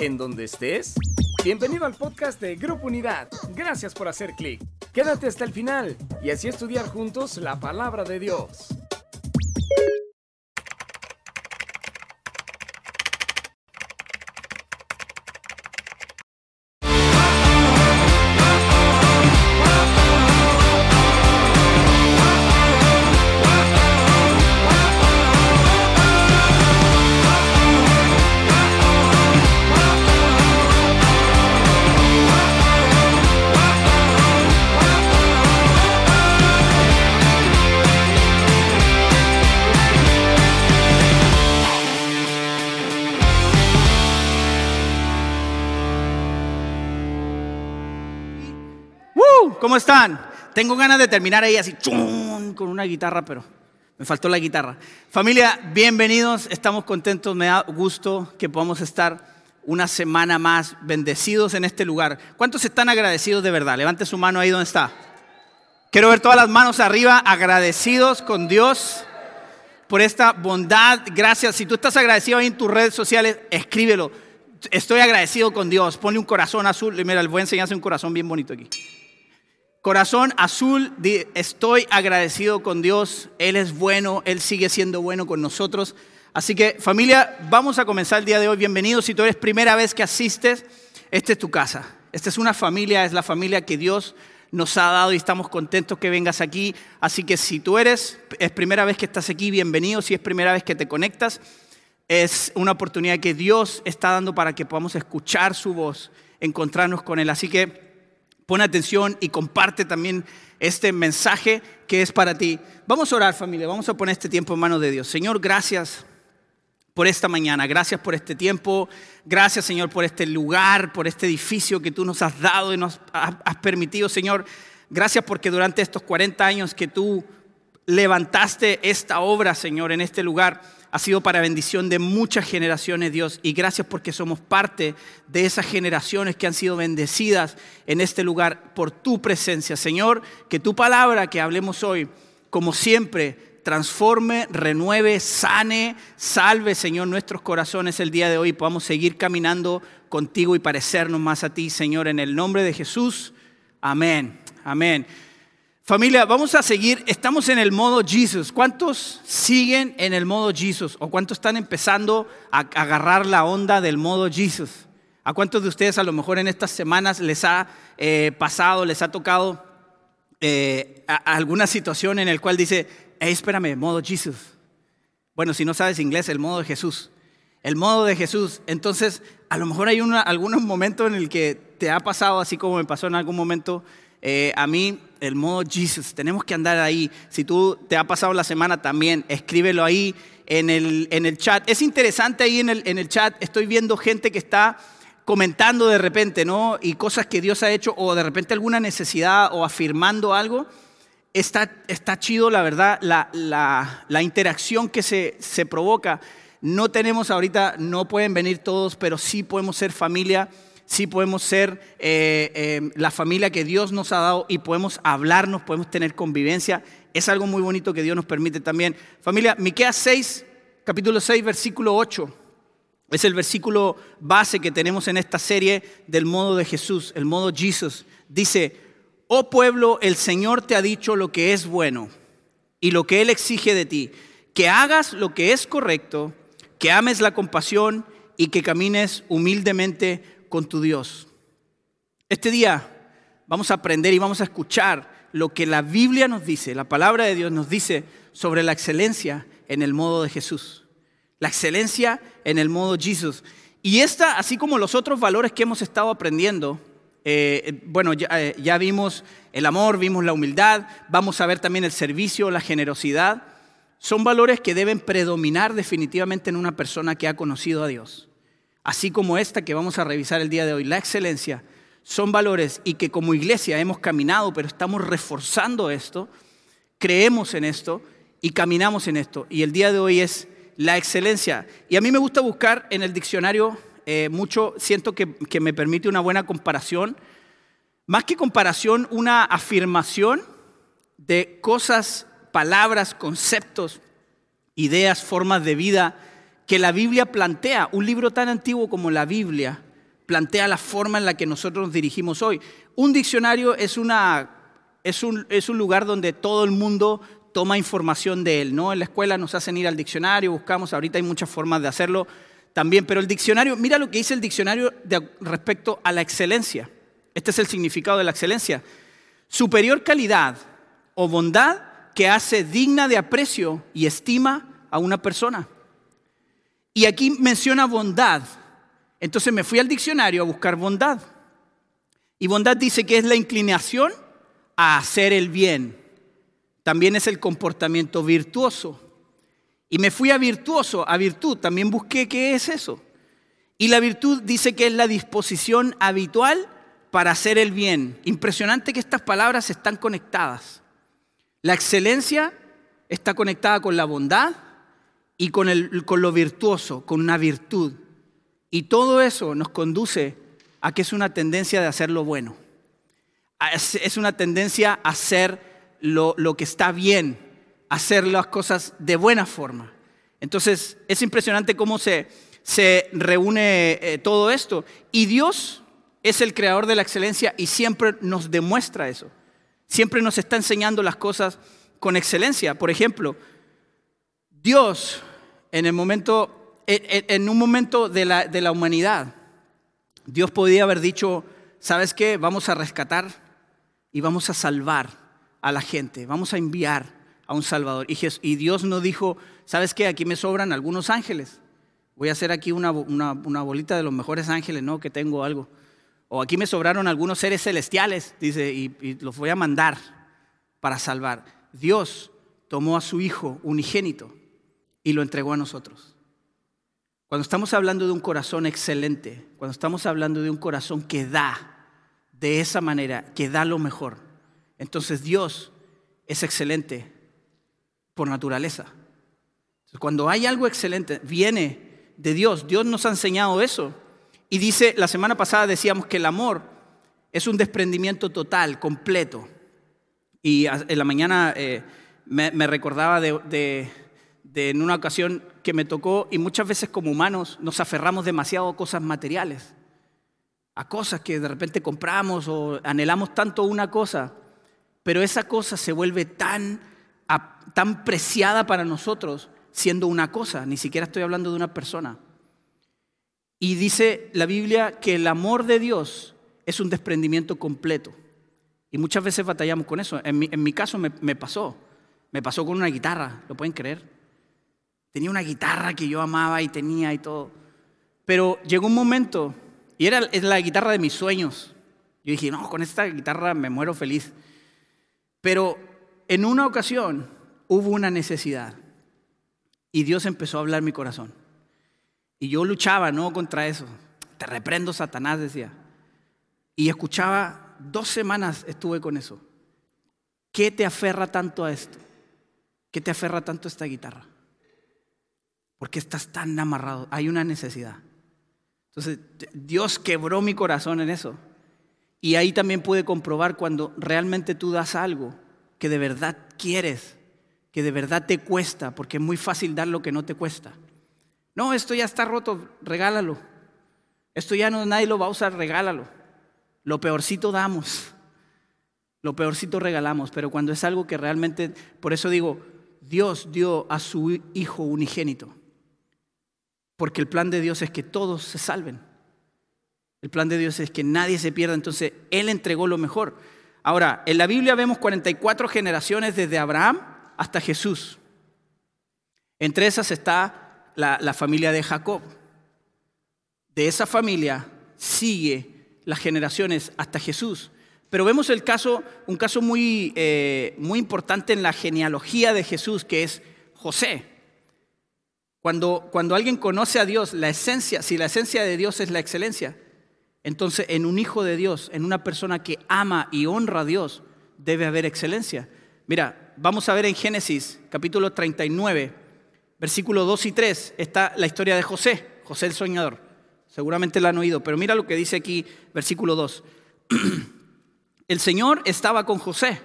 en donde estés. Bienvenido al podcast de Grupo Unidad. Gracias por hacer clic. Quédate hasta el final y así estudiar juntos la palabra de Dios. ¿Cómo están? Tengo ganas de terminar ahí así, con una guitarra, pero me faltó la guitarra. Familia, bienvenidos, estamos contentos, me da gusto que podamos estar una semana más bendecidos en este lugar. ¿Cuántos están agradecidos de verdad? Levante su mano ahí donde está. Quiero ver todas las manos arriba, agradecidos con Dios por esta bondad. Gracias. Si tú estás agradecido ahí en tus redes sociales, escríbelo. Estoy agradecido con Dios. Ponle un corazón azul. Mira, les voy a enseñar un corazón bien bonito aquí. Corazón azul, estoy agradecido con Dios, Él es bueno, Él sigue siendo bueno con nosotros. Así que familia, vamos a comenzar el día de hoy. Bienvenidos, si tú eres primera vez que asistes, esta es tu casa. Esta es una familia, es la familia que Dios nos ha dado y estamos contentos que vengas aquí. Así que si tú eres, es primera vez que estás aquí, bienvenido. Si es primera vez que te conectas, es una oportunidad que Dios está dando para que podamos escuchar su voz, encontrarnos con Él. Así que Pon atención y comparte también este mensaje que es para ti. Vamos a orar familia, vamos a poner este tiempo en manos de Dios. Señor, gracias por esta mañana, gracias por este tiempo, gracias Señor por este lugar, por este edificio que tú nos has dado y nos has permitido, Señor. Gracias porque durante estos 40 años que tú levantaste esta obra, Señor, en este lugar, ha sido para bendición de muchas generaciones, Dios. Y gracias porque somos parte de esas generaciones que han sido bendecidas en este lugar por tu presencia. Señor, que tu palabra que hablemos hoy, como siempre, transforme, renueve, sane, salve, Señor, nuestros corazones el día de hoy. Podamos seguir caminando contigo y parecernos más a ti, Señor, en el nombre de Jesús. Amén. Amén. Familia, vamos a seguir, estamos en el modo Jesus. ¿Cuántos siguen en el modo Jesus? ¿O cuántos están empezando a agarrar la onda del modo Jesus? ¿A cuántos de ustedes a lo mejor en estas semanas les ha eh, pasado, les ha tocado eh, alguna situación en la cual dice, hey, espérame, modo Jesus? Bueno, si no sabes inglés, el modo de Jesús. El modo de Jesús. Entonces, a lo mejor hay algunos momentos en el que te ha pasado, así como me pasó en algún momento eh, a mí el modo Jesus, tenemos que andar ahí. Si tú te ha pasado la semana también, escríbelo ahí en el, en el chat. Es interesante ahí en el, en el chat, estoy viendo gente que está comentando de repente, ¿no? Y cosas que Dios ha hecho, o de repente alguna necesidad, o afirmando algo. Está, está chido, la verdad, la, la, la interacción que se, se provoca. No tenemos ahorita, no pueden venir todos, pero sí podemos ser familia sí podemos ser eh, eh, la familia que Dios nos ha dado y podemos hablarnos, podemos tener convivencia. Es algo muy bonito que Dios nos permite también. Familia, Miqueas 6, capítulo 6, versículo 8. Es el versículo base que tenemos en esta serie del modo de Jesús, el modo Jesús. Dice, oh pueblo, el Señor te ha dicho lo que es bueno y lo que Él exige de ti, que hagas lo que es correcto, que ames la compasión y que camines humildemente con tu Dios. Este día vamos a aprender y vamos a escuchar lo que la Biblia nos dice, la palabra de Dios nos dice sobre la excelencia en el modo de Jesús. La excelencia en el modo Jesús. Y esta, así como los otros valores que hemos estado aprendiendo, eh, bueno, eh, ya vimos el amor, vimos la humildad, vamos a ver también el servicio, la generosidad. Son valores que deben predominar definitivamente en una persona que ha conocido a Dios así como esta que vamos a revisar el día de hoy, la excelencia, son valores y que como iglesia hemos caminado, pero estamos reforzando esto, creemos en esto y caminamos en esto. Y el día de hoy es la excelencia. Y a mí me gusta buscar en el diccionario eh, mucho, siento que, que me permite una buena comparación, más que comparación, una afirmación de cosas, palabras, conceptos, ideas, formas de vida que la Biblia plantea, un libro tan antiguo como la Biblia, plantea la forma en la que nosotros nos dirigimos hoy. Un diccionario es, una, es, un, es un lugar donde todo el mundo toma información de él, ¿no? En la escuela nos hacen ir al diccionario, buscamos, ahorita hay muchas formas de hacerlo también, pero el diccionario, mira lo que dice el diccionario de, respecto a la excelencia. Este es el significado de la excelencia. Superior calidad o bondad que hace digna de aprecio y estima a una persona. Y aquí menciona bondad. Entonces me fui al diccionario a buscar bondad. Y bondad dice que es la inclinación a hacer el bien. También es el comportamiento virtuoso. Y me fui a virtuoso, a virtud. También busqué qué es eso. Y la virtud dice que es la disposición habitual para hacer el bien. Impresionante que estas palabras están conectadas. La excelencia está conectada con la bondad y con, el, con lo virtuoso, con una virtud. Y todo eso nos conduce a que es una tendencia de hacer lo bueno. Es una tendencia a hacer lo, que está bien, hacer las cosas de buena forma. Entonces, es impresionante cómo se, se reúne eh, todo esto. Y Dios es el creador de la excelencia y siempre nos demuestra eso. Siempre nos está enseñando las cosas con excelencia. Por ejemplo, Dios en el momento, en un momento de la, de la humanidad, Dios podía haber dicho, ¿sabes qué? Vamos a rescatar y vamos a salvar a la gente, vamos a enviar a un Salvador. Y, Dios no dijo, ¿sabes qué? Aquí me sobran algunos ángeles. Voy a hacer aquí una, una, una bolita de los mejores ángeles, ¿no? Que tengo algo. O aquí me sobraron algunos seres celestiales, dice, y, los voy a mandar para salvar. Dios tomó a su Hijo unigénito y lo entregó a nosotros. Cuando estamos hablando de un corazón excelente, cuando estamos hablando de un corazón que da de esa manera, que da lo mejor, entonces Dios es excelente por naturaleza. Cuando hay algo excelente, viene de Dios. Dios nos ha enseñado eso. Y dice, la semana pasada decíamos que el amor es un desprendimiento total, completo. Y en la mañana eh, me, recordaba de, en una ocasión que me tocó, y muchas veces como humanos nos aferramos demasiado a cosas materiales, a cosas que de repente compramos o anhelamos tanto una cosa, pero esa cosa se vuelve tan, tan preciada para nosotros siendo una cosa, ni siquiera estoy hablando de una persona. Y dice la Biblia que el amor de Dios es un desprendimiento completo. Y muchas veces batallamos con eso. En mi, caso me, pasó. Me pasó con una guitarra, ¿lo pueden creer? Tenía una guitarra que yo amaba y tenía y todo. Pero llegó un momento, y era la guitarra de mis sueños. Yo dije, no, con esta guitarra me muero feliz. Pero en una ocasión hubo una necesidad. Y Dios empezó a hablar mi corazón. Y yo luchaba, ¿no? Contra eso. Te reprendo, Satanás, decía. Y escuchaba, dos semanas estuve con eso. ¿Qué te aferra tanto a esto? ¿Qué te aferra tanto a esta guitarra? ¿Por qué estás tan amarrado? Hay una necesidad. Entonces, Dios quebró mi corazón en eso. Y ahí también pude comprobar cuando realmente tú das algo que de verdad quieres, que de verdad te cuesta, porque es muy fácil dar lo que no te cuesta. No, esto ya está roto, regálalo. Esto ya no nadie lo va a usar, regálalo. Lo peorcito damos. Lo peorcito regalamos, pero cuando es algo que realmente, por eso digo, Dios dio a su Hijo unigénito. Porque el plan de Dios es que todos se salven. El plan de Dios es que nadie se pierda, entonces Él entregó lo mejor. Ahora, en la Biblia vemos 44 generaciones desde Abraham hasta Jesús. Entre esas está la, familia de Jacob. De esa familia sigue las generaciones hasta Jesús. Pero vemos el caso, un caso muy, eh, muy importante en la genealogía de Jesús, que es José. Cuando, cuando alguien conoce a Dios, la esencia, si la esencia de Dios es la excelencia, entonces en un hijo de Dios, en una persona que ama y honra a Dios, debe haber excelencia. Mira, vamos a ver en Génesis capítulo 39, versículo 2 y 3 está la historia de José, José el soñador. Seguramente la han oído, pero mira lo que dice aquí, versículo 2. El Señor estaba con José.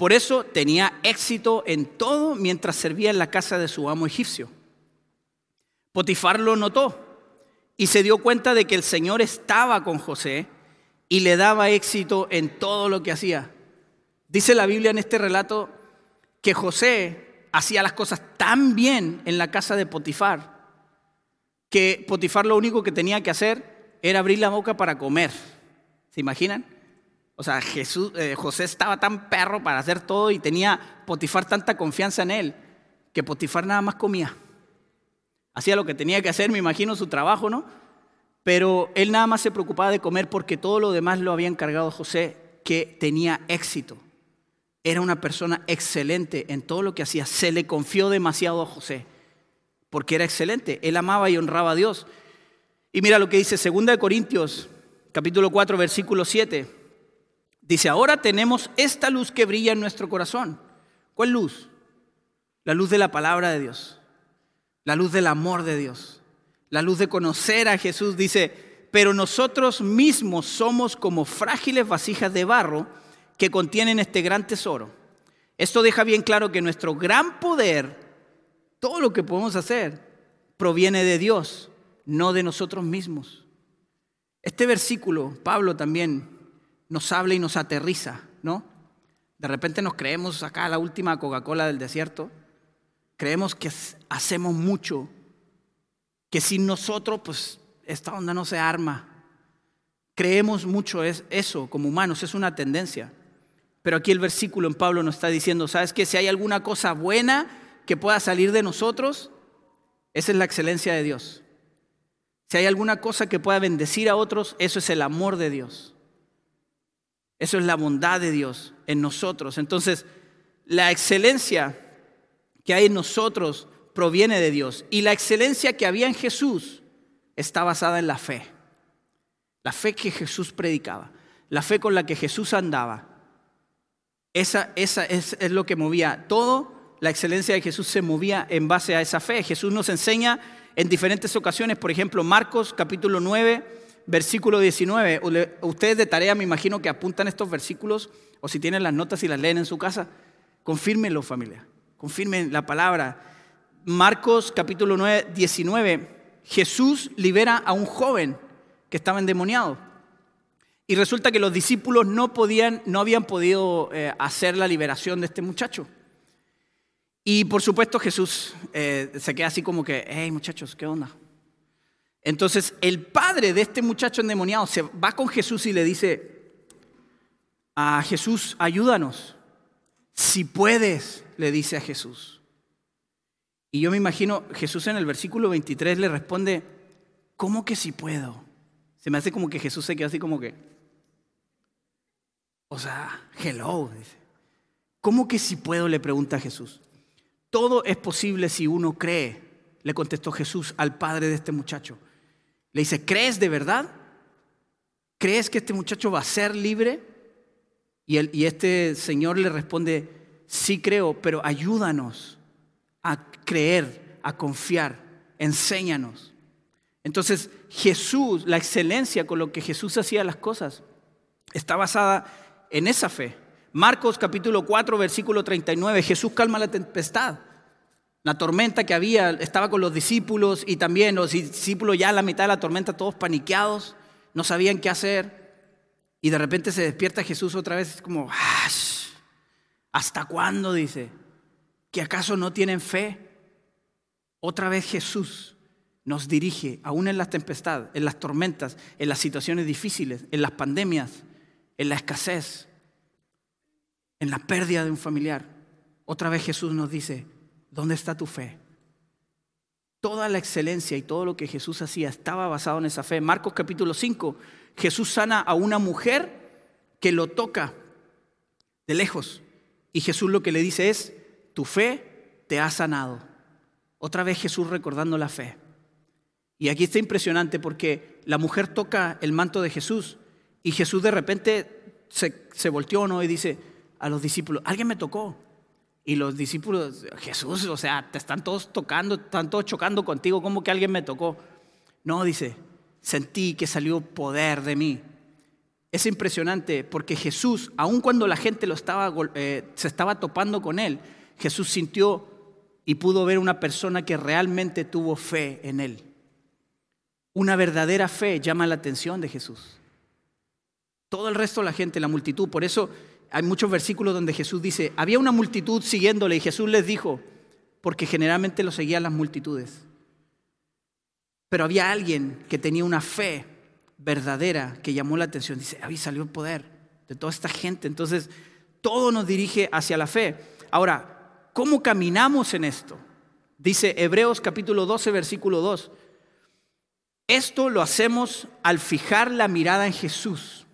Por eso tenía éxito en todo mientras servía en la casa de su amo egipcio. Potifar lo notó y se dio cuenta de que el Señor estaba con José y le daba éxito en todo lo que hacía. Dice la Biblia en este relato que José hacía las cosas tan bien en la casa de Potifar que Potifar lo único que tenía que hacer era abrir la boca para comer. ¿Se imaginan? O sea, Jesús, eh, José estaba tan perro para hacer todo y tenía Potifar tanta confianza en él que Potifar nada más comía. Hacía lo que tenía que hacer, me imagino su trabajo, ¿no? Pero él nada más se preocupaba de comer porque todo lo demás lo había encargado José, que tenía éxito. Era una persona excelente en todo lo que hacía. Se le confió demasiado a José, porque era excelente. Él amaba y honraba a Dios. Y mira lo que dice 2 Corintios, capítulo 4, versículo 7. Dice, ahora tenemos esta luz que brilla en nuestro corazón. ¿Cuál luz? La luz de la palabra de Dios, la luz del amor de Dios, la luz de conocer a Jesús. Dice, pero nosotros mismos somos como frágiles vasijas de barro que contienen este gran tesoro. Esto deja bien claro que nuestro gran poder, todo lo que podemos hacer, proviene de Dios, no de nosotros mismos. Este versículo, Pablo también nos habla y nos aterriza, ¿no? De repente nos creemos acá la última Coca-Cola del desierto, creemos que hacemos mucho, que sin nosotros, pues, esta onda no se arma. Creemos mucho es eso como humanos, es una tendencia. Pero aquí el versículo en Pablo nos está diciendo, ¿sabes que Si hay alguna cosa buena que pueda salir de nosotros, esa es la excelencia de Dios. Si hay alguna cosa que pueda bendecir a otros, eso es el amor de Dios. Eso es la bondad de Dios en nosotros. Entonces, la excelencia que hay en nosotros proviene de Dios. Y la excelencia que había en Jesús está basada en la fe. La fe que Jesús predicaba. La fe con la que Jesús andaba. Esa, es, es lo que movía todo. La excelencia de Jesús se movía en base a esa fe. Jesús nos enseña en diferentes ocasiones, por ejemplo, Marcos capítulo 9, versículo 19. Ustedes de tarea me imagino que apuntan estos versículos o si tienen las notas y las leen en su casa, confírmenlo familia, confirmen la palabra. Marcos capítulo 9, 19, Jesús libera a un joven que estaba endemoniado. Y resulta que los discípulos no, podían, no habían podido eh, hacer la liberación de este muchacho. Y por supuesto Jesús eh, se queda así como que, hey muchachos, ¿qué onda? Entonces el padre de este muchacho endemoniado se va con Jesús y le dice, a Jesús, ayúdanos. Si puedes, le dice a Jesús. Y yo me imagino, Jesús en el versículo 23 le responde, ¿cómo que si puedo? Se me hace como que Jesús se queda así como que, o sea, hello, dice. ¿Cómo que si puedo? le pregunta Jesús. Todo es posible si uno cree, le contestó Jesús al padre de este muchacho. Le dice, ¿crees de verdad? ¿Crees que este muchacho va a ser libre? Y, y este señor le responde, sí creo, pero ayúdanos a creer, a confiar, enséñanos. Entonces Jesús, la excelencia con lo que Jesús hacía las cosas, está basada en esa fe. Marcos capítulo 4, versículo 39, Jesús calma la tempestad. La tormenta que había, estaba con los discípulos y también los discípulos ya a la mitad de la tormenta todos paniqueados, no sabían qué hacer. Y de repente se despierta Jesús otra vez, es como, ¿hasta cuándo? Dice, ¿que acaso no tienen fe? Otra vez Jesús nos dirige, aún en las tempestades, en las tormentas, en las situaciones difíciles, en las pandemias, en la escasez, en la pérdida de un familiar. Otra vez Jesús nos dice, ¿dónde está tu fe? Toda la excelencia y todo lo que Jesús hacía estaba basado en esa fe. Marcos capítulo 5, Jesús sana a una mujer que lo toca de lejos. Y Jesús lo que le dice es, tu fe te ha sanado. Otra vez Jesús recordando la fe. Y aquí está impresionante porque la mujer toca el manto de Jesús y Jesús de repente se, se volteó ¿no? y dice a los discípulos, alguien me tocó. Y los discípulos, Jesús, o sea, te están todos tocando, están todos chocando contigo, ¿cómo que alguien me tocó? No, dice, sentí que salió poder de mí. Es impresionante porque Jesús, aun cuando la gente lo estaba, eh, se estaba topando con él, Jesús sintió y pudo ver una persona que realmente tuvo fe en él. Una verdadera fe llama la atención de Jesús. Todo el resto de la gente, la multitud, por eso hay muchos versículos donde Jesús dice, había una multitud siguiéndole y Jesús les dijo, porque generalmente lo seguían las multitudes. Pero había alguien que tenía una fe verdadera que llamó la atención. Dice, ahí salió el poder de toda esta gente. Entonces, todo nos dirige hacia la fe. Ahora, ¿cómo caminamos en esto? Dice Hebreos capítulo 12, versículo 2. Esto lo hacemos al fijar la mirada en Jesús.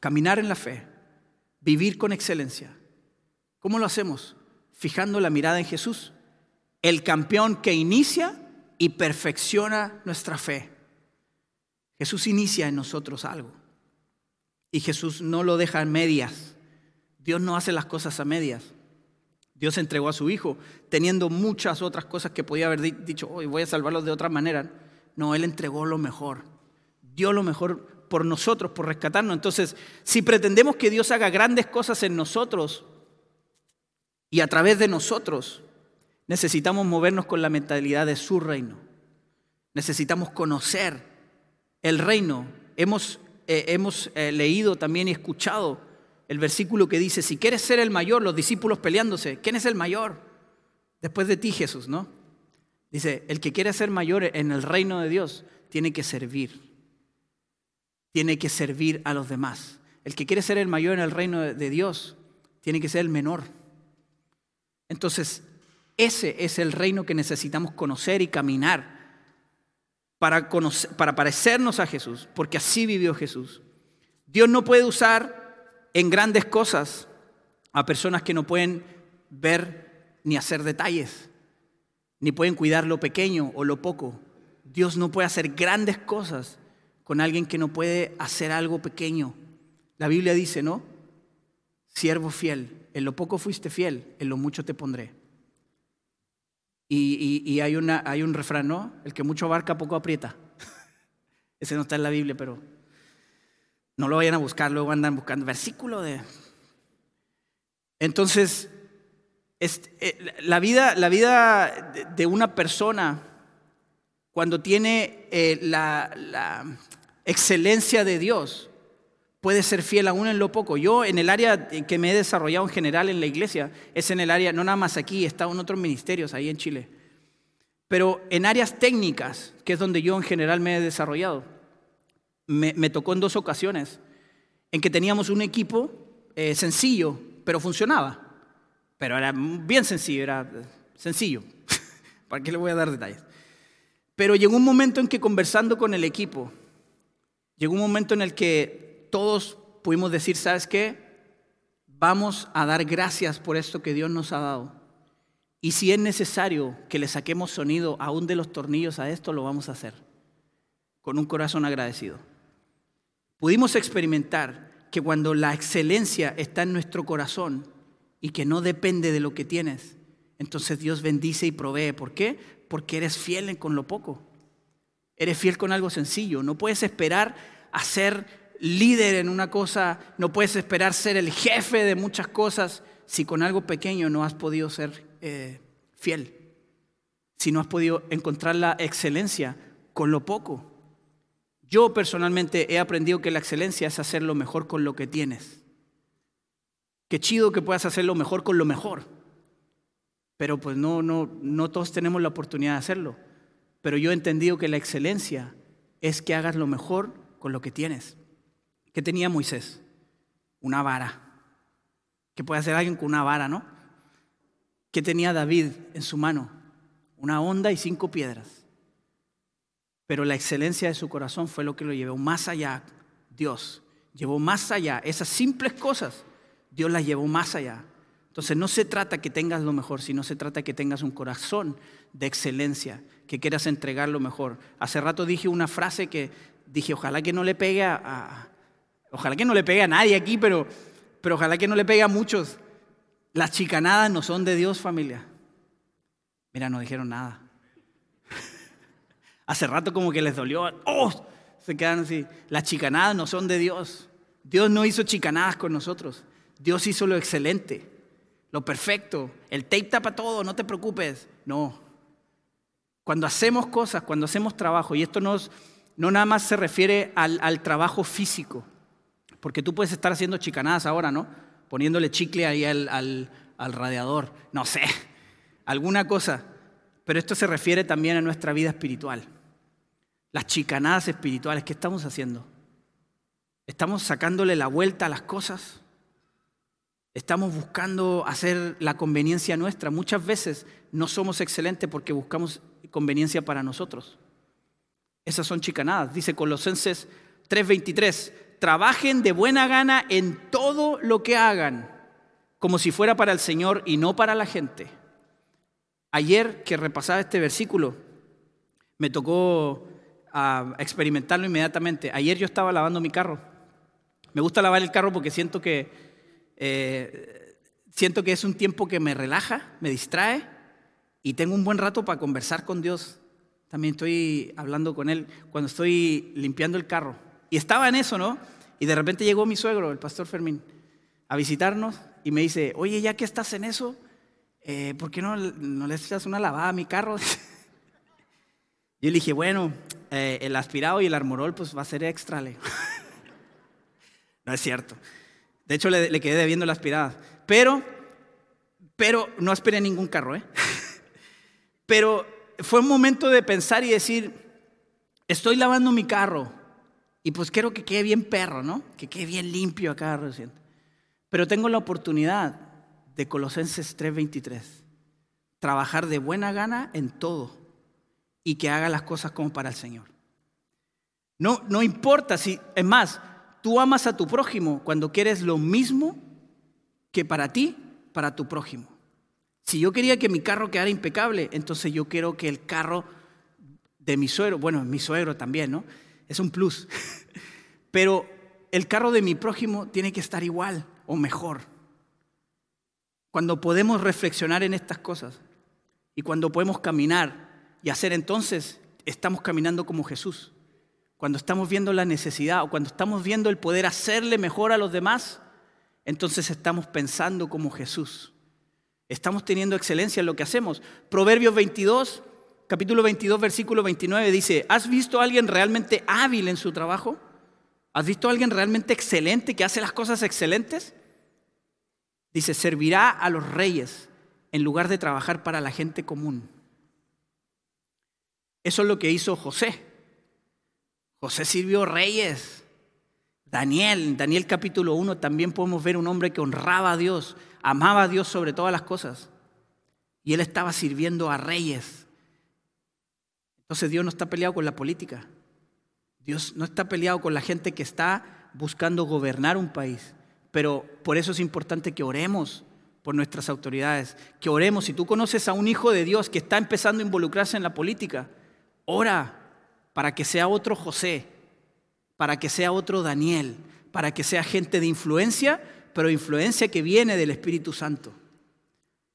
Caminar en la fe, vivir con excelencia. ¿Cómo lo hacemos? Fijando la mirada en Jesús, el campeón que inicia y perfecciona nuestra fe. Jesús inicia en nosotros algo. Y Jesús no lo deja en medias. Dios no hace las cosas a medias. Dios entregó a su Hijo, teniendo muchas otras cosas que podía haber dicho, hoy voy a salvarlos de otra manera. No, Él entregó lo mejor. Dio lo mejor por nosotros, por rescatarnos. Entonces, si pretendemos que Dios haga grandes cosas en nosotros y a través de nosotros, necesitamos movernos con la mentalidad de su reino. Necesitamos conocer el reino. Hemos, eh, hemos eh, leído también y escuchado el versículo que dice, si quieres ser el mayor, los discípulos peleándose, ¿quién es el mayor? Después de ti Jesús, ¿no? Dice, el que quiere ser mayor en el reino de Dios tiene que servir. Tiene que servir a los demás. El que quiere ser el mayor en el reino de Dios tiene que ser el menor. Entonces, ese es el reino que necesitamos conocer y caminar para, para parecernos a Jesús, porque así vivió Jesús. Dios no puede usar en grandes cosas a personas que no pueden ver ni hacer detalles, ni pueden cuidar lo pequeño o lo poco. Dios no puede hacer grandes cosas con alguien que no puede hacer algo pequeño. La Biblia dice, ¿no? Siervo fiel, en lo poco fuiste fiel, en lo mucho te pondré. Y, hay, una, hay un refrán, ¿no? El que mucho abarca, poco aprieta. Ese no está en la Biblia, pero no lo vayan a buscar, luego andan buscando versículo de... Entonces, eh, la vida, la vida de una persona, cuando tiene eh, la, la excelencia de Dios, puede ser fiel aún en lo poco. Yo en el área que me he desarrollado en general en la iglesia, es en el área, no nada más aquí, he estado en otros ministerios ahí en Chile, pero en áreas técnicas, que es donde yo en general me he desarrollado, me, tocó en dos ocasiones, en que teníamos un equipo eh, sencillo, pero funcionaba. Pero era bien sencillo, era sencillo. ¿Para qué le voy a dar detalles? Pero llegó un momento en que conversando con el equipo, llegó un momento en el que todos pudimos decir, ¿sabes qué? Vamos a dar gracias por esto que Dios nos ha dado. Y si es necesario que le saquemos sonido aún de los tornillos a esto, lo vamos a hacer. Con un corazón agradecido. Pudimos experimentar que cuando la excelencia está en nuestro corazón y que no depende de lo que tienes, entonces Dios bendice y provee. ¿Por qué? Porque eres fiel con lo poco. Eres fiel con algo sencillo. No puedes esperar a ser líder en una cosa, no puedes esperar ser el jefe de muchas cosas si con algo pequeño no has podido ser eh, fiel, si no has podido encontrar la excelencia con lo poco. Yo personalmente he aprendido que la excelencia es hacer lo mejor con lo que tienes. Qué chido que puedas hacer lo mejor con lo mejor. Pero pues no, no, no todos tenemos la oportunidad de hacerlo. Pero yo he entendido que la excelencia es que hagas lo mejor con lo que tienes. ¿Qué tenía Moisés? Una vara. ¿Qué puede hacer alguien con una vara, no? ¿Qué tenía David en su mano? Una onda y cinco piedras. Pero la excelencia de su corazón fue lo que lo llevó más allá. Dios llevó más allá. Esas simples cosas, Dios las llevó más allá. Entonces no se trata que tengas lo mejor, sino se trata que tengas un corazón de excelencia, que quieras entregar lo mejor. Hace rato dije una frase que dije, ojalá que no le pegue a, Ojalá que no le pegue a nadie aquí, pero, pero ojalá que no le pegue a muchos. Las chicanadas no son de Dios, familia. Mira, no dijeron nada. Hace rato como que les dolió. ¡Oh! Se quedan así. Las chicanadas no son de Dios. Dios no hizo chicanadas con nosotros. Dios hizo lo excelente. lo perfecto, el tape tapa todo, no te preocupes. No. Cuando hacemos cosas, cuando hacemos trabajo, y esto no, nada más se refiere al, trabajo físico, porque tú puedes estar haciendo chicanadas ahora, ¿no? Poniéndole chicle ahí al, al radiador, no sé, alguna cosa. Pero esto se refiere también a nuestra vida espiritual. Las chicanadas espirituales, ¿qué estamos haciendo? ¿Estamos sacándole la vuelta a las cosas? Estamos buscando hacer la conveniencia nuestra. Muchas veces no somos excelentes porque buscamos conveniencia para nosotros. Esas son chicanadas. Dice Colosenses 3:23, trabajen de buena gana en todo lo que hagan, como si fuera para el Señor y no para la gente. Ayer que repasaba este versículo, me tocó ah, experimentarlo inmediatamente. Ayer yo estaba lavando mi carro. Me gusta lavar el carro porque siento que eh, siento que es un tiempo que me relaja, me distrae y tengo un buen rato para conversar con Dios. También estoy hablando con Él cuando estoy limpiando el carro. Y estaba en eso, ¿no? Y de repente llegó mi suegro, el pastor Fermín, a visitarnos y me dice, oye, ya que estás en eso, eh, ¿por qué no, no le echas una lavada a mi carro? Yo le dije, bueno, eh, el aspirado y el armorol pues va a ser extra. Le. no es cierto. De hecho, le, quedé debiendo la aspirada. Pero, pero no aspiré ningún carro, ¿eh? Pero fue un momento de pensar y decir, estoy lavando mi carro y pues quiero que quede bien perro, ¿no? Que quede bien limpio acá recién. Pero tengo la oportunidad de Colosenses 3:23, trabajar de buena gana en todo y que haga las cosas como para el Señor. No, no importa si, es más, tú amas a tu prójimo cuando quieres lo mismo que para ti, para tu prójimo. Si yo quería que mi carro quedara impecable, entonces yo quiero que el carro de mi suegro, bueno, mi suegro también, ¿no? Es un plus. Pero el carro de mi prójimo tiene que estar igual o mejor. Cuando podemos reflexionar en estas cosas y cuando podemos caminar y hacer entonces, estamos caminando como Jesús cuando estamos viendo la necesidad o cuando estamos viendo el poder hacerle mejor a los demás, entonces estamos pensando como Jesús. Estamos teniendo excelencia en lo que hacemos. Proverbios 22, capítulo 22, versículo 29 dice, ¿has visto a alguien realmente hábil en su trabajo? ¿Has visto a alguien realmente excelente que hace las cosas excelentes? Dice, servirá a los reyes en lugar de trabajar para la gente común. Eso es lo que hizo José. José sirvió reyes. Daniel, Daniel capítulo 1 también podemos ver un hombre que honraba a Dios, amaba a Dios sobre todas las cosas. Y él estaba sirviendo a reyes. Entonces Dios no está peleado con la política. Dios no está peleado con la gente que está buscando gobernar un país. Pero por eso es importante que oremos por nuestras autoridades, que oremos. Si tú conoces a un hijo de Dios que está empezando a involucrarse en la política, ora para que sea otro José, para que sea otro Daniel, para que sea gente de influencia, pero influencia que viene del Espíritu Santo.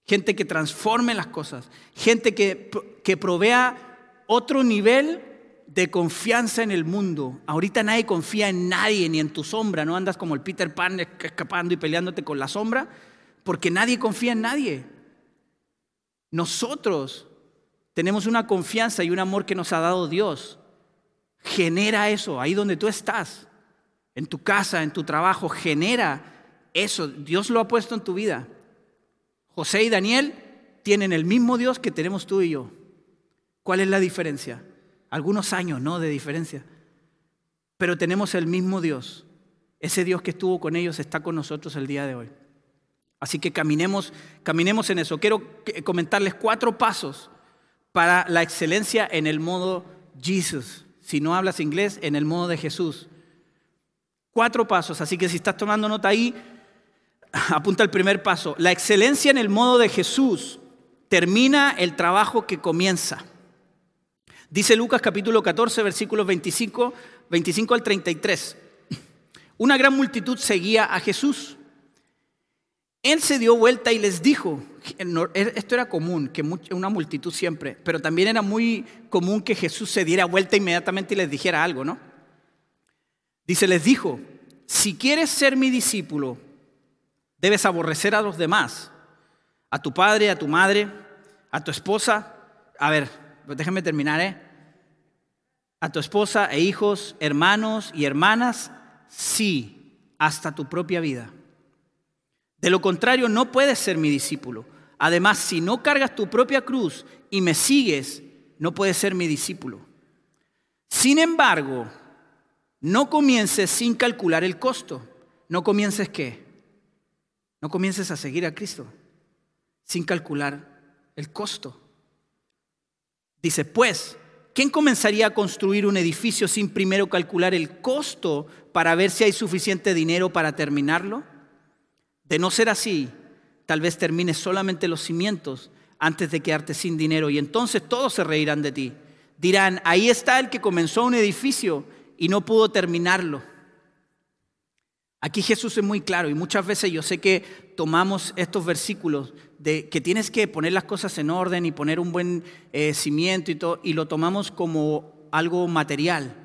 Gente que transforme las cosas, gente que, que provea otro nivel de confianza en el mundo. Ahorita nadie confía en nadie, ni en tu sombra, no andas como el Peter Pan escapando y peleándote con la sombra, porque nadie confía en nadie. Nosotros tenemos una confianza y un amor que nos ha dado Dios. Genera eso, ahí donde tú estás, en tu casa, en tu trabajo, genera eso. Dios lo ha puesto en tu vida. José y Daniel tienen el mismo Dios que tenemos tú y yo. ¿Cuál es la diferencia? Algunos años, ¿no? De diferencia. Pero tenemos el mismo Dios. Ese Dios que estuvo con ellos está con nosotros el día de hoy. Así que caminemos, caminemos en eso. Quiero comentarles cuatro pasos para la excelencia en el modo Jesus si no hablas inglés, en el modo de Jesús. Cuatro pasos, así que si estás tomando nota ahí, apunta el primer paso. La excelencia en el modo de Jesús termina el trabajo que comienza. Dice Lucas capítulo 14, versículos 25, 25 al 33. Una gran multitud seguía a Jesús. Él se dio vuelta y les dijo, esto era común, que una multitud siempre, pero también era muy común que Jesús se diera vuelta inmediatamente y les dijera algo, ¿no? Dice, les dijo, si quieres ser mi discípulo, debes aborrecer a los demás, a tu padre, a tu madre, a tu esposa. A ver, déjame terminar, ¿eh? A tu esposa e hijos, hermanos y hermanas, sí, hasta tu propia vida. De lo contrario, no puedes ser mi discípulo. Además, si no cargas tu propia cruz y me sigues, no puedes ser mi discípulo. Sin embargo, no comiences sin calcular el costo. No comiences qué? No comiences a seguir a Cristo sin calcular el costo. Dice, pues, ¿quién comenzaría a construir un edificio sin primero calcular el costo para ver si hay suficiente dinero para terminarlo? De no ser así, tal vez termines solamente los cimientos antes de quedarte sin dinero y entonces todos se reirán de ti. Dirán, ahí está el que comenzó un edificio y no pudo terminarlo. Aquí Jesús es muy claro y muchas veces yo sé que tomamos estos versículos de que tienes que poner las cosas en orden y poner un buen eh, cimiento y todo, y lo tomamos como algo material.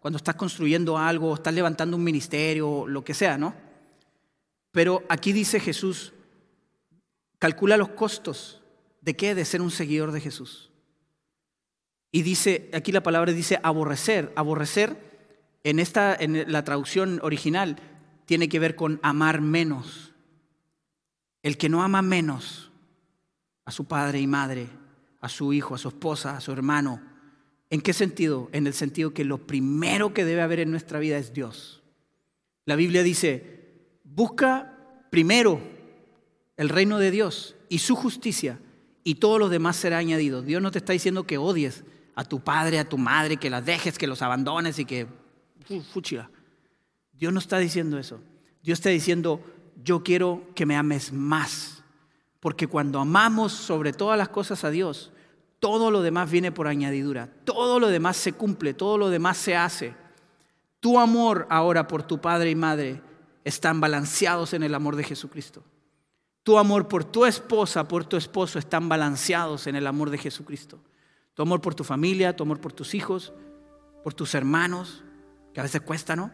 Cuando estás construyendo algo, estás levantando un ministerio, lo que sea, ¿no? Pero aquí dice Jesús, calcula los costos de qué? De ser un seguidor de Jesús. Y dice, aquí la palabra dice aborrecer. Aborrecer en, esta, en la traducción original tiene que ver con amar menos. El que no ama menos a su padre y madre, a su hijo, a su esposa, a su hermano. ¿En qué sentido? En el sentido que lo primero que debe haber en nuestra vida es Dios. La Biblia dice, busca primero el reino de Dios y su justicia y todo lo demás será añadido. Dios no te está diciendo que odies a tu padre, a tu madre, que las dejes, que los abandones y que... Fuchila. Dios no está diciendo eso. Dios está diciendo, yo quiero que me ames más. Porque cuando amamos sobre todas las cosas a Dios, todo lo demás viene por añadidura. Todo lo demás se cumple, todo lo demás se hace. Tu amor ahora por tu padre y madre están balanceados en el amor de Jesucristo. Tu amor por tu esposa, por tu esposo están balanceados en el amor de Jesucristo. Tu amor por tu familia, tu amor por tus hijos, por tus hermanos, que a veces cuesta, ¿no?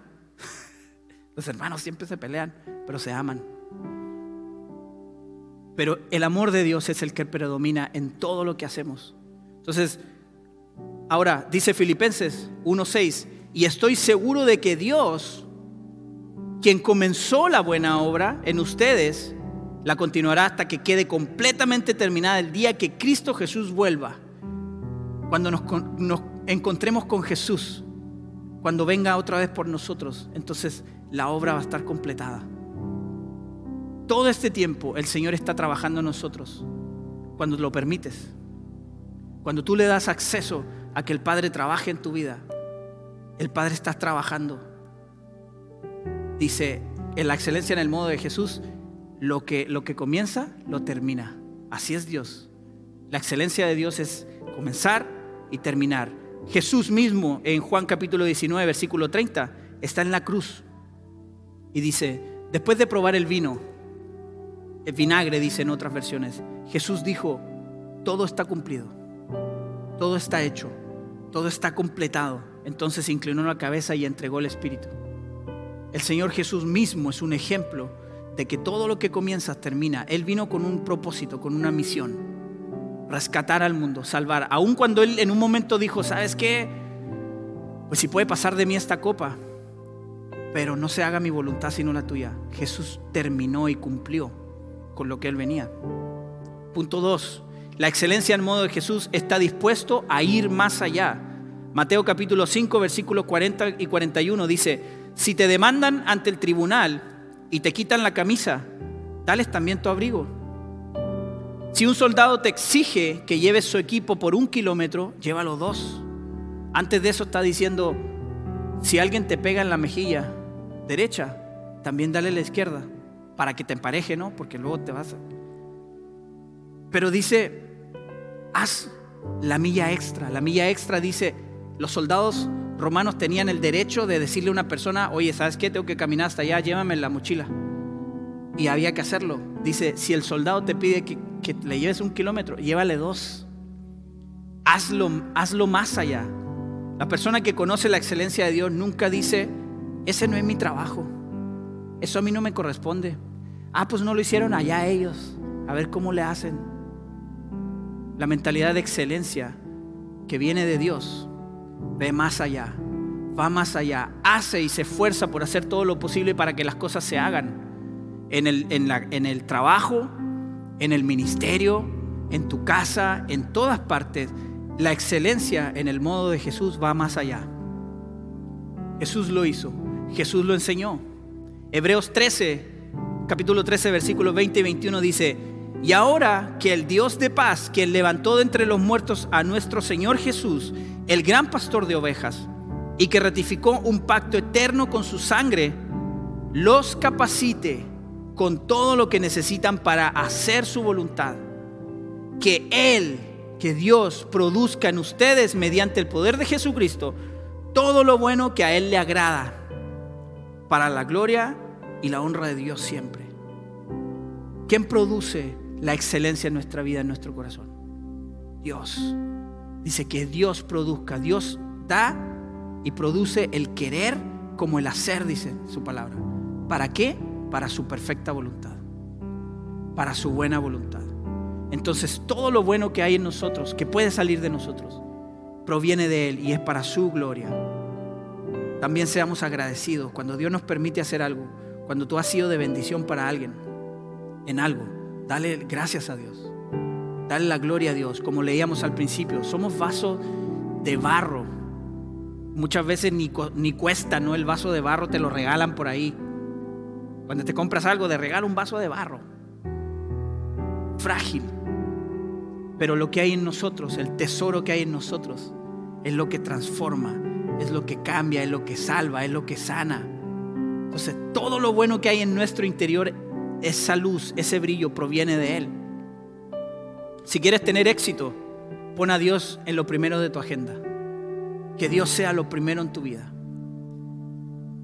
Los hermanos siempre se pelean, pero se aman. Pero el amor de Dios es el que predomina en todo lo que hacemos. Entonces, ahora dice Filipenses 1:6, y estoy seguro de que Dios, quien comenzó la buena obra en ustedes, la continuará hasta que quede completamente terminada el día que Cristo Jesús vuelva. Cuando nos, encontremos con Jesús, cuando venga otra vez por nosotros, entonces la obra va a estar completada. Todo este tiempo el Señor está trabajando en nosotros cuando lo permites. Cuando tú le das acceso a que el Padre trabaje en tu vida, el Padre está trabajando. Dice, en la excelencia en el modo de Jesús, lo que, lo que comienza, lo termina. Así es Dios. La excelencia de Dios es comenzar y terminar. Jesús mismo en Juan capítulo 19, versículo 30, está en la cruz y dice, después de probar el vino, el vinagre dice en otras versiones, Jesús dijo, todo está cumplido, todo está hecho, todo está completado. Entonces inclinó la cabeza y entregó el Espíritu. El Señor Jesús mismo es un ejemplo de que todo lo que comienza termina. Él vino con un propósito, con una misión. Rescatar al mundo, salvar. Aun cuando Él en un momento dijo, ¿sabes qué? Pues si puede pasar de mí esta copa, pero no se haga mi voluntad sino la tuya. Jesús terminó y cumplió con lo que Él venía. Punto 2. La excelencia en modo de Jesús está dispuesto a ir más allá. Mateo capítulo 5, versículos 40 y 41 dice, si te demandan ante el tribunal y te quitan la camisa, dales también tu abrigo. Si un soldado te exige que lleves su equipo por un kilómetro, llévalo dos. Antes de eso está diciendo, si alguien te pega en la mejilla, derecha, también dale la izquierda, para que te empareje, ¿no? Porque luego te vas a... Pero dice, haz la milla extra. La milla extra dice, los soldados romanos tenían el derecho de decirle a una persona, oye, ¿sabes qué? Tengo que caminar hasta allá, llévame la mochila. Y había que hacerlo. Dice, si el soldado te pide que, que le lleves un kilómetro, llévale dos. Hazlo, hazlo más allá. La persona que conoce la excelencia de Dios nunca dice, ese no es mi trabajo. Eso a mí no me corresponde. Ah, pues no lo hicieron allá ellos. a ver cómo le hacen. La mentalidad de excelencia que viene de Dios ve más allá, va más allá, hace y se esfuerza por hacer todo lo posible para que las cosas se hagan en el, trabajo, en el ministerio, en tu casa, en todas partes. La excelencia en el modo de Jesús va más allá. Jesús lo hizo, Jesús lo enseñó. Hebreos 13, capítulo 13, versículos 20 y 21 dice, y ahora que el Dios de paz, quien levantó de entre los muertos a nuestro Señor Jesús, el gran pastor de ovejas, y que ratificó un pacto eterno con su sangre, los capacite con todo lo que necesitan para hacer su voluntad. Que Él, que Dios produzca en ustedes mediante el poder de Jesucristo todo lo bueno que a Él le agrada, para la gloria y la honra de Dios siempre. ¿Quién produce la excelencia en nuestra vida, en nuestro corazón? Dios. Dice que Dios produzca, Dios da y produce el querer como el hacer, dice su palabra. ¿Para qué? Para su perfecta voluntad, para su buena voluntad. Entonces todo lo bueno que hay en nosotros, que puede salir de nosotros, proviene de Él y es para su gloria. También seamos agradecidos cuando Dios nos permite hacer algo, cuando tú has sido de bendición para alguien, en algo, dale gracias a Dios. Dale la gloria a Dios, como leíamos al principio. Somos vasos de barro. Muchas veces ni, ni cuesta, ¿no? El vaso de barro te lo regalan por ahí. Cuando te compras algo, te regala un vaso de barro. Frágil. Pero lo que hay en nosotros, el tesoro que hay en nosotros, es lo que transforma, es lo que cambia, es lo que salva, es lo que sana. Entonces, todo lo bueno que hay en nuestro interior, esa luz, ese brillo proviene de Él. Si quieres tener éxito, pon a Dios en lo primero de tu agenda. Que Dios sea lo primero en tu vida.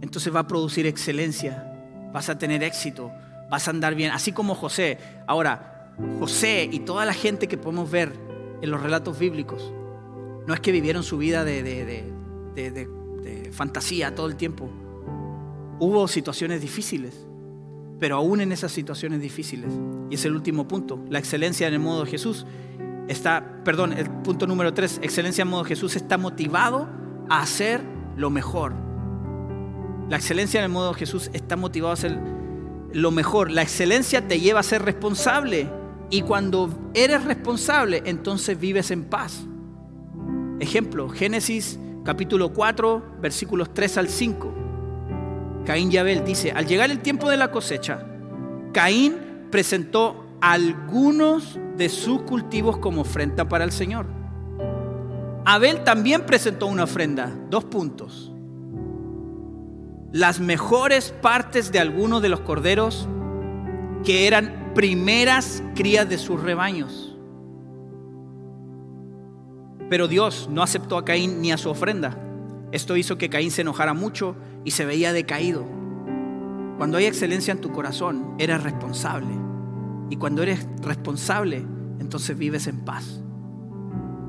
Entonces va a producir excelencia, vas a tener éxito, vas a andar bien, así como José. Ahora, José y toda la gente que podemos ver en los relatos bíblicos, no es que vivieron su vida de, de fantasía todo el tiempo. Hubo situaciones difíciles, pero aún en esas situaciones difíciles, y es el último punto, la excelencia en el modo de Jesús está, perdón, el punto número tres, excelencia en modo de Jesús está motivado a hacer lo mejor. La excelencia en el modo de Jesús está motivado a hacer lo mejor. La excelencia te lleva a ser responsable y cuando eres responsable, entonces vives en paz. Ejemplo, Génesis capítulo 4, versículos 3 al 5. Caín y Abel dice, al llegar el tiempo de la cosecha, Caín presentó algunos de sus cultivos como ofrenda para el Señor. Abel también presentó una ofrenda, dos puntos. Las mejores partes de algunos de los corderos que eran primeras crías de sus rebaños. Pero Dios no aceptó a Caín ni a su ofrenda. Esto hizo que Caín se enojara mucho y se veía decaído. Cuando hay excelencia en tu corazón, eres responsable. Y cuando eres responsable, entonces vives en paz.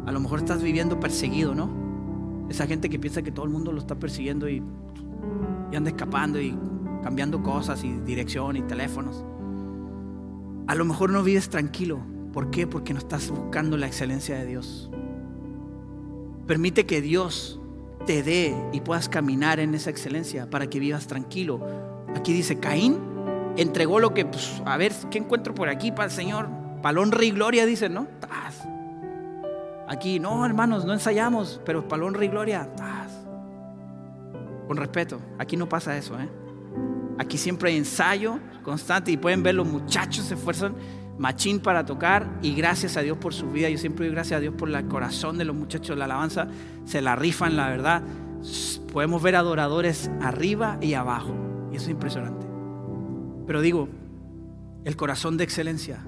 A lo mejor estás viviendo perseguido, ¿no? Esa gente que piensa que todo el mundo lo está persiguiendo y, y anda escapando y cambiando cosas y dirección y teléfonos. A lo mejor no vives tranquilo. ¿Por qué? Porque no estás buscando la excelencia de Dios. Permite que Dios te dé y puedas caminar en esa excelencia para que vivas tranquilo. Aquí dice, Caín entregó lo que, pues, a ver, ¿qué encuentro por aquí para el Señor? Palón y gloria, dice, ¿no? Aquí, no, hermanos, no ensayamos, pero palón y gloria. Con respeto, aquí no pasa eso, ¿eh? Aquí siempre hay ensayo constante y pueden ver los muchachos se esfuerzan machín para tocar y gracias a Dios por su vida. Yo siempre doy gracias a Dios por el corazón de los muchachos de la alabanza. Se la rifan, la verdad. Podemos ver adoradores arriba y abajo y eso es impresionante. Pero digo, el corazón de excelencia,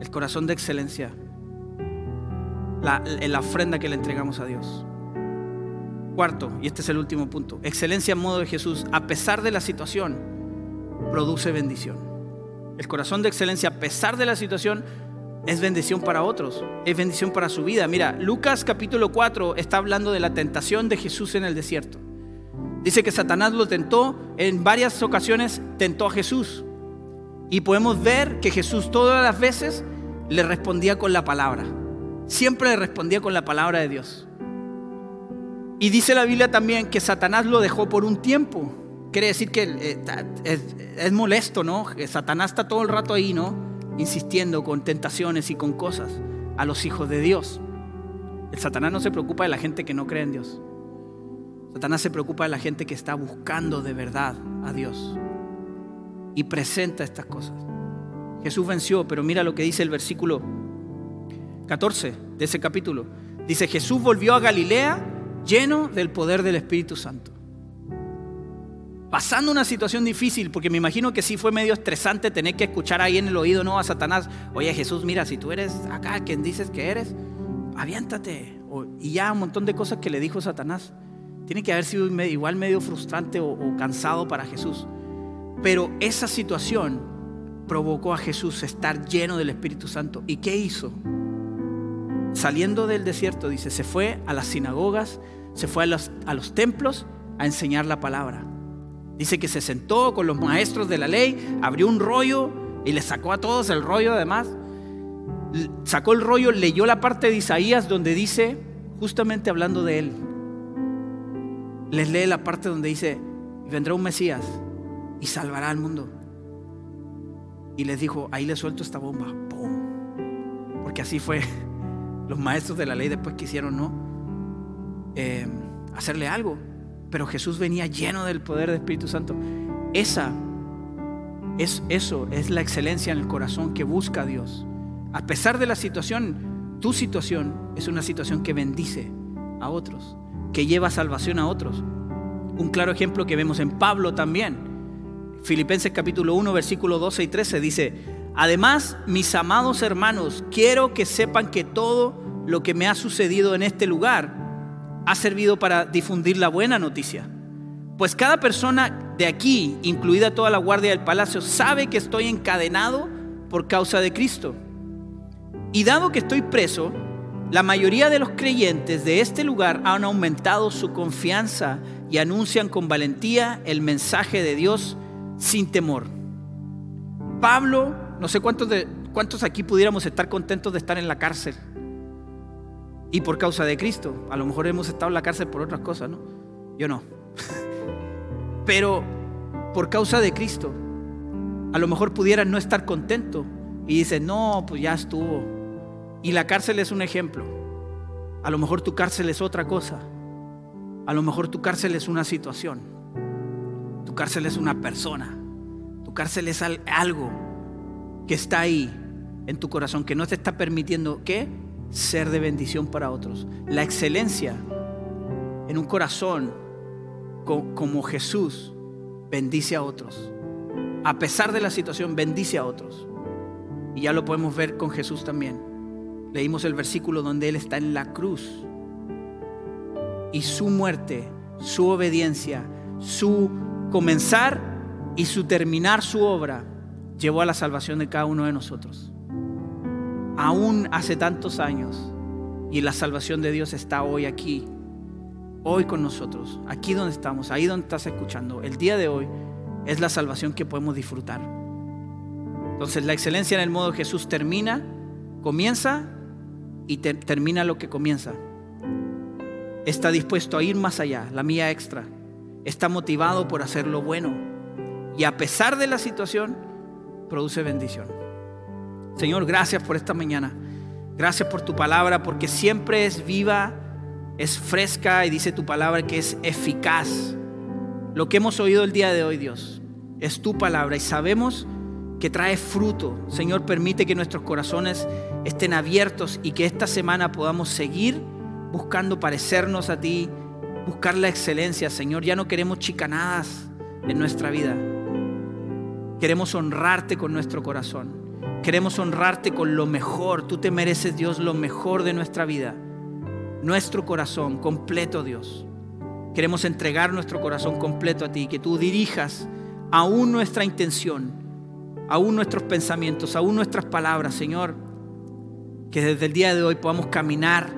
el corazón de excelencia, la, la ofrenda que le entregamos a Dios. Cuarto, y este es el último punto, excelencia en modo de Jesús, a pesar de la situación, produce bendición. El corazón de excelencia, a pesar de la situación, es bendición para otros, es bendición para su vida. Mira, Lucas capítulo 4 está hablando de la tentación de Jesús en el desierto. Dice que Satanás lo tentó, en varias ocasiones tentó a Jesús. Y podemos ver que Jesús todas las veces le respondía con la palabra. Siempre le respondía con la palabra de Dios. Y dice la Biblia también que Satanás lo dejó por un tiempo. Quiere decir que eh, es, molesto, ¿no? Satanás está todo el rato ahí, ¿no? Insistiendo con tentaciones y con cosas a los hijos de Dios. El Satanás no se preocupa de la gente que no cree en Dios. Satanás se preocupa de la gente que está buscando de verdad a Dios y presenta estas cosas. Jesús venció, pero mira lo que dice el versículo 14 de ese capítulo. Dice, Jesús volvió a Galilea lleno del poder del Espíritu Santo. Pasando una situación difícil, porque me imagino que sí fue medio estresante tener que escuchar ahí en el oído, ¿no? A Satanás, oye Jesús, mira, si tú eres acá quien dices que eres, aviántate. y ya un montón de cosas que le dijo Satanás. Tiene que haber sido igual medio frustrante o, cansado para Jesús. Pero esa situación provocó a Jesús estar lleno del Espíritu Santo. ¿Y qué hizo? Saliendo del desierto, dice, se fue a las sinagogas, se fue a los templos a enseñar la palabra. Dice que se sentó con los maestros de la ley, abrió un rollo y le sacó a todos el rollo además. Sacó el rollo, leyó la parte de Isaías donde dice, justamente hablando de él, les lee la parte donde dice, vendrá un Mesías y salvará al mundo. Y les dijo, ahí le suelto esta bomba. Porque así fue. Los maestros de la ley después quisieron, ¿no? Eh, hacerle algo. Pero Jesús venía lleno del poder del Espíritu Santo. Esa es eso, es la excelencia en el corazón que busca a Dios. A pesar de la situación, tu situación es una situación que bendice a otros que lleva salvación a otros. Un claro ejemplo que vemos en Pablo también. Filipenses capítulo 1, versículo 12 y 13 dice, además, mis amados hermanos, quiero que sepan que todo lo que me ha sucedido en este lugar ha servido para difundir la buena noticia. Pues cada persona de aquí, incluida toda la guardia del palacio, sabe que estoy encadenado por causa de Cristo. Y dado que estoy preso, la mayoría de los creyentes de este lugar han aumentado su confianza y anuncian con valentía el mensaje de Dios sin temor. Pablo, no sé cuántos, de, cuántos aquí pudiéramos estar contentos de estar en la cárcel. Y por causa de Cristo. A lo mejor hemos estado en la cárcel por otras cosas, ¿no? Yo no. Pero por causa de Cristo, a lo mejor pudieran no estar contento y dicen, no, pues ya estuvo y la cárcel es un ejemplo. A lo mejor tu cárcel es otra cosa. A lo mejor tu cárcel es una situación. Tu cárcel es una persona. Tu cárcel es algo que está ahí en tu corazón, que no te está permitiendo ¿qué? Ser de bendición para otros. La excelencia en un corazón como Jesús bendice a otros. A pesar de la situación, bendice a otros. Y ya lo podemos ver con Jesús también. Leímos el versículo donde Él está en la cruz. Y su muerte, su obediencia, su comenzar y su terminar su obra llevó a la salvación de cada uno de nosotros. Aún hace tantos años. Y la salvación de Dios está hoy aquí, hoy con nosotros, aquí donde estamos, ahí donde estás escuchando. El día de hoy es la salvación que podemos disfrutar. Entonces la excelencia en el modo Jesús termina, comienza y termina lo que comienza. Está dispuesto a ir más allá, la mía extra. Está motivado por hacer lo bueno. Y a pesar de la situación, produce bendición. Señor, gracias por esta mañana. Gracias por tu palabra, porque siempre es viva, es fresca y dice tu palabra que es eficaz. Lo que hemos oído el día de hoy, Dios, es tu palabra y sabemos que trae fruto. Señor, permite que nuestros corazones estén abiertos y que esta semana podamos seguir buscando parecernos a ti, buscar la excelencia, Señor. Ya no queremos chicanadas en nuestra vida. Queremos honrarte con nuestro corazón. Queremos honrarte con lo mejor. Tú te mereces, Dios, lo mejor de nuestra vida. Nuestro corazón completo, Dios. Queremos entregar nuestro corazón completo a ti, que tú dirijas aún nuestra intención aún nuestros pensamientos, aún nuestras palabras, Señor, que desde el día de hoy podamos caminar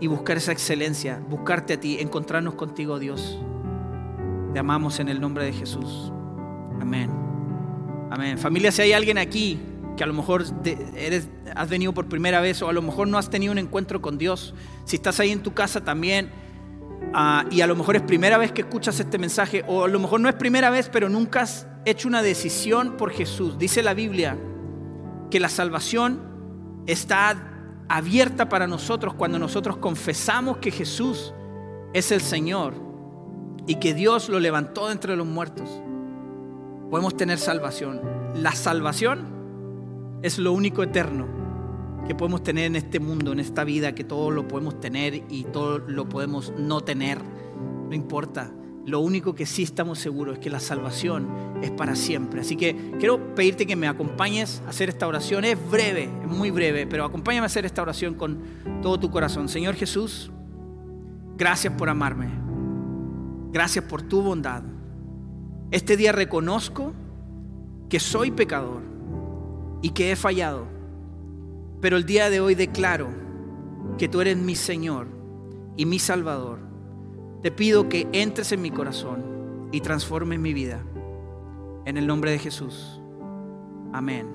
y buscar esa excelencia, buscarte a ti, encontrarnos contigo, Dios. Te amamos en el nombre de Jesús. Amén. Amén. Familia, si hay alguien aquí que a lo mejor eres, has venido por primera vez o a lo mejor no has tenido un encuentro con Dios, si estás ahí en tu casa también ah, y a lo mejor es primera vez que escuchas este mensaje o a lo mejor no es primera vez, pero nunca has hecho una decisión por Jesús. Dice la Biblia que la salvación está abierta para nosotros cuando nosotros confesamos que Jesús es el Señor y que Dios lo levantó de entre los muertos. Podemos tener salvación. La salvación es lo único eterno que podemos tener en este mundo, en esta vida, que todo lo podemos tener y todo lo podemos no tener. No importa. Lo único que sí estamos seguros es que la salvación es para siempre. Así que quiero pedirte que me acompañes a hacer esta oración. Es breve, es muy breve, pero acompáñame a hacer esta oración con todo tu corazón. Señor Jesús, gracias por amarme. Gracias por tu bondad. Este día reconozco que soy pecador y que he fallado. Pero el día de hoy declaro que tú eres mi Señor y mi Salvador te pido que entres en mi corazón y transformes mi vida. En el nombre de Jesús. Amén.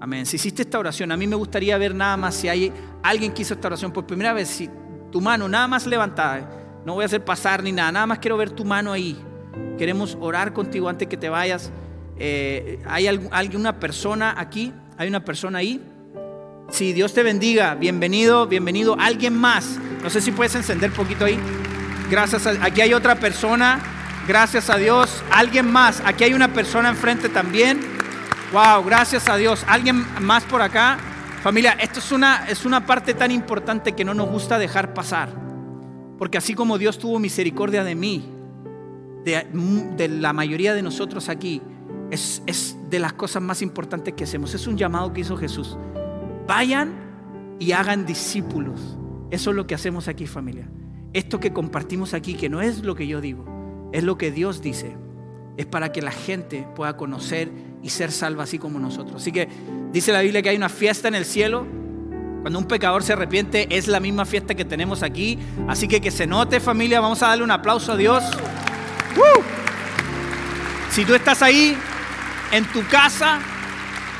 Amén. Si hiciste esta oración, a mí me gustaría ver nada más si hay alguien que hizo esta oración por primera vez, si tu mano nada más levantada, no voy a hacer pasar ni nada, nada más quiero ver tu mano ahí. Queremos orar contigo antes que te vayas. Eh, ¿Hay alguna persona aquí? ¿Hay una persona ahí? Si Dios te bendiga, bienvenido, bienvenido. ¿Alguien más? No sé si puedes encender poquito ahí. Gracias a, aquí hay otra persona. Gracias a Dios. Alguien más. Aquí hay una persona enfrente también. Wow, gracias a Dios. Alguien más por acá. Familia, esto es una, es una parte tan importante que no nos gusta dejar pasar. Porque así como Dios tuvo misericordia de mí, de, la mayoría de nosotros aquí, es, de las cosas más importantes que hacemos. Es un llamado que hizo Jesús. Vayan y hagan discípulos. Eso es lo que hacemos aquí, familia esto que compartimos aquí, que no es lo que yo digo, es lo que Dios dice, es para que la gente pueda conocer y ser salva así como nosotros. Así que dice la Biblia que hay una fiesta en el cielo. Cuando un pecador se arrepiente es la misma fiesta que tenemos aquí. Así que que se note familia, vamos a darle un aplauso a Dios. Si tú estás ahí en tu casa,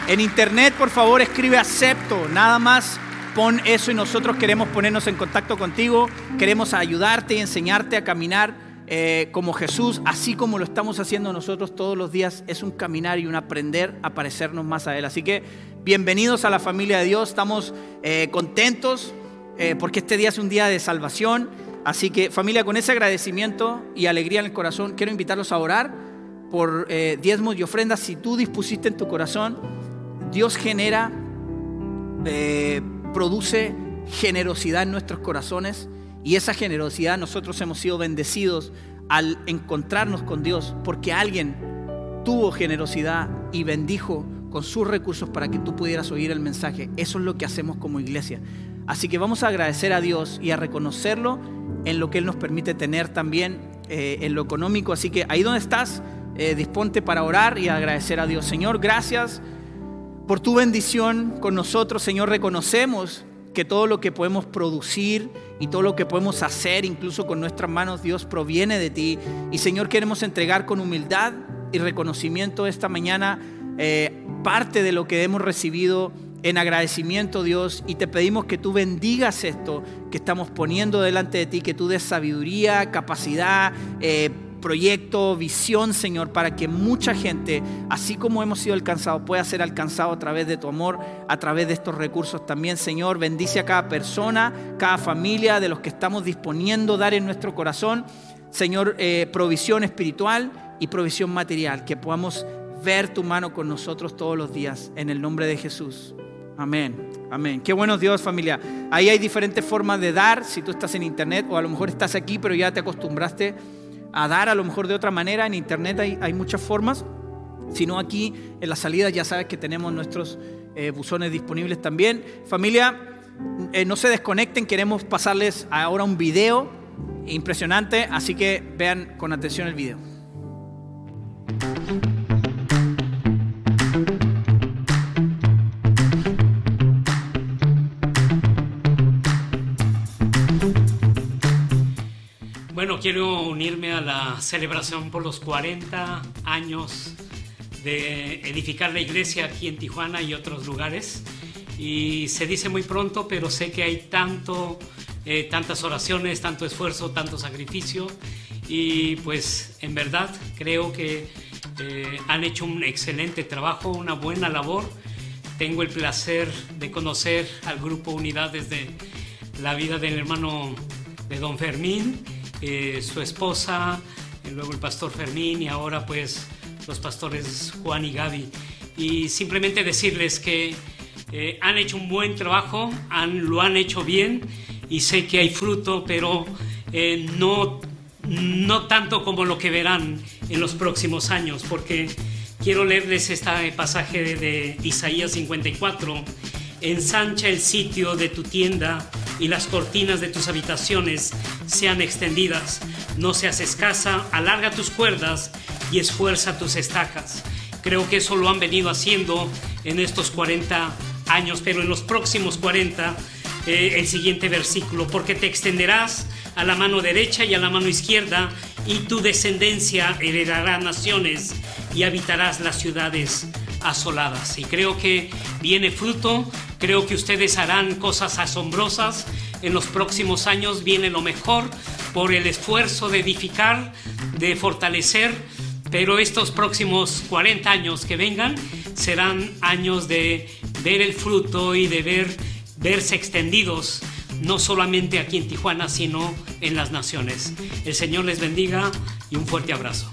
en internet, por favor escribe acepto, nada más pon eso y nosotros queremos ponernos en contacto contigo, queremos ayudarte y enseñarte a caminar eh, como Jesús, así como lo estamos haciendo nosotros todos los días, es un caminar y un aprender a parecernos más a Él. Así que bienvenidos a la familia de Dios, estamos eh, contentos eh, porque este día es un día de salvación. Así que familia, con ese agradecimiento y alegría en el corazón, quiero invitarlos a orar por diezmos y ofrendas. Si tú dispusiste en tu corazón, Dios genera produce generosidad en nuestros corazones y esa generosidad nosotros hemos sido bendecidos al encontrarnos con Dios porque alguien tuvo generosidad y bendijo con sus recursos para que tú pudieras oír el mensaje. Eso es lo que hacemos como iglesia. Así que vamos a agradecer a Dios y a reconocerlo en lo que Él nos permite tener también eh, en lo económico. Así que ahí donde estás, eh, disponte para orar y agradecer a Dios. Señor, gracias por tu bendición con nosotros, Señor, reconocemos que todo lo que podemos producir y todo lo que podemos hacer, incluso con nuestras manos, Dios, proviene de ti. Y Señor, queremos entregar con humildad y reconocimiento esta mañana eh, parte de lo que hemos recibido en agradecimiento, Dios, y te pedimos que tú bendigas esto que estamos poniendo delante de ti, que tú des sabiduría, capacidad, eh, proyecto, visión, Señor, para que mucha gente, así como hemos sido alcanzados, pueda ser alcanzado a través de tu amor, a través de estos recursos también, Señor. Bendice a cada persona, cada familia, de los que estamos disponiendo dar en nuestro corazón, Señor, eh, provisión espiritual y provisión material, que podamos ver tu mano con nosotros todos los días, en el nombre de Jesús. Amén. Amén. Qué bueno Dios, familia. Ahí hay diferentes formas de dar. Si tú estás en internet o a lo mejor estás aquí, pero ya te acostumbraste a dar a lo mejor de otra manera. En internet hay, muchas formas. Si no, aquí en la salida ya sabes que tenemos nuestros eh, buzones disponibles también. Familia, eh, no se desconecten, queremos pasarles ahora un video impresionante, así que vean con atención el video. Quiero unirme a la celebración por los 40 años de edificar la iglesia aquí en Tijuana y otros lugares. Y se dice muy pronto, pero sé que hay tanto, eh, tantas oraciones, tanto esfuerzo, tanto sacrificio. Y pues en verdad creo que eh, han hecho un excelente trabajo, una buena labor. Tengo el placer de conocer al grupo Unidad desde la vida del hermano de don Fermín, eh, su esposa, luego el pastor Fermín y ahora pues los pastores Juan y Gaby. Y simplemente decirles que eh, han hecho un buen trabajo, han, lo han hecho bien y sé que hay fruto, pero eh, no, no tanto como lo que verán en los próximos años, porque quiero leerles este pasaje de, de Isaías 54. Ensancha el sitio de tu tienda y las cortinas de tus habitaciones sean extendidas. No seas escasa, alarga tus cuerdas y esfuerza tus estacas. Creo que eso lo han venido haciendo en estos 40 años, pero en los próximos 40, eh, el siguiente versículo, porque te extenderás a la mano derecha y a la mano izquierda, y tu descendencia heredará naciones y habitarás las ciudades asoladas. Y creo que viene fruto, creo que ustedes harán cosas asombrosas. En los próximos años viene lo mejor por el esfuerzo de edificar, de fortalecer pero estos próximos 40 años que vengan serán años de ver el fruto y de ver, verse extendidos, no solamente aquí en Tijuana, sino en las naciones. El Señor les bendiga y un fuerte abrazo.